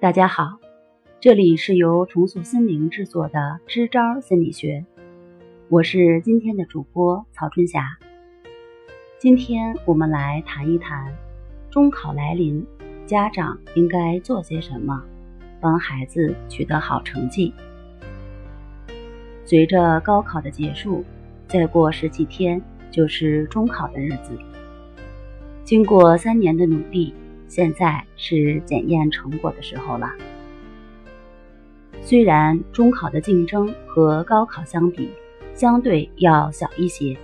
大家好，这里是由重塑心灵制作的支招心理学，我是今天的主播曹春霞。今天我们来谈一谈中考来临，家长应该做些什么，帮孩子取得好成绩。随着高考的结束，再过十几天就是中考的日子。经过三年的努力。现在是检验成果的时候了。虽然中考的竞争和高考相比，相对要小一些，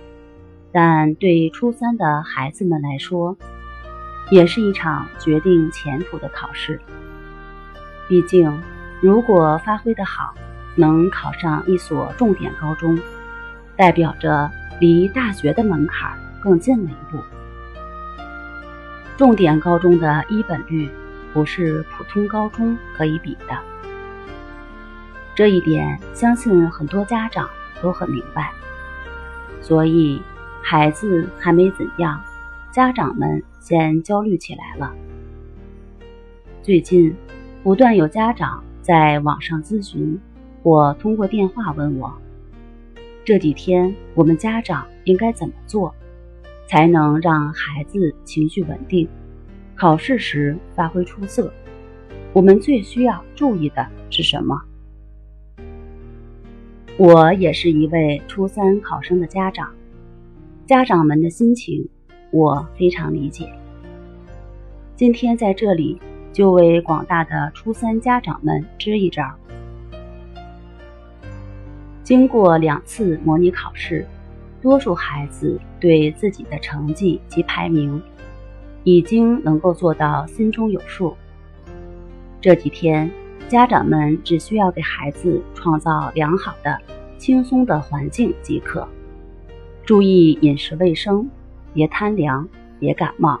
但对初三的孩子们来说，也是一场决定前途的考试。毕竟，如果发挥的好，能考上一所重点高中，代表着离大学的门槛更近了一步。重点高中的一本率不是普通高中可以比的，这一点相信很多家长都很明白。所以孩子还没怎样，家长们先焦虑起来了。最近不断有家长在网上咨询，或通过电话问我，这几天我们家长应该怎么做？才能让孩子情绪稳定，考试时发挥出色。我们最需要注意的是什么？我也是一位初三考生的家长，家长们的心情我非常理解。今天在这里就为广大的初三家长们支一招。经过两次模拟考试。多数孩子对自己的成绩及排名已经能够做到心中有数。这几天，家长们只需要给孩子创造良好的、轻松的环境即可，注意饮食卫生，别贪凉，别感冒。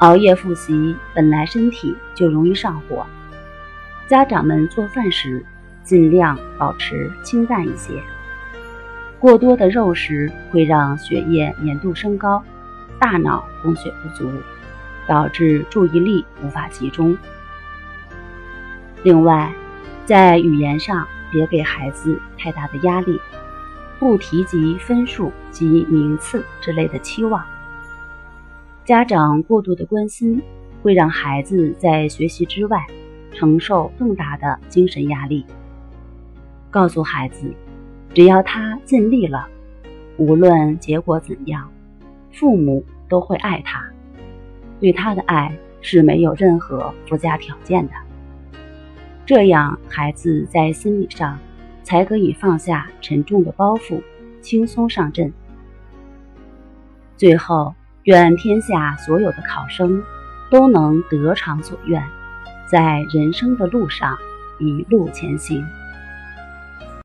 熬夜复习本来身体就容易上火，家长们做饭时尽量保持清淡一些。过多的肉食会让血液粘度升高，大脑供血不足，导致注意力无法集中。另外，在语言上别给孩子太大的压力，不提及分数及名次之类的期望。家长过度的关心会让孩子在学习之外承受更大的精神压力。告诉孩子。只要他尽力了，无论结果怎样，父母都会爱他。对他的爱是没有任何附加条件的。这样，孩子在心理上才可以放下沉重的包袱，轻松上阵。最后，愿天下所有的考生都能得偿所愿，在人生的路上一路前行。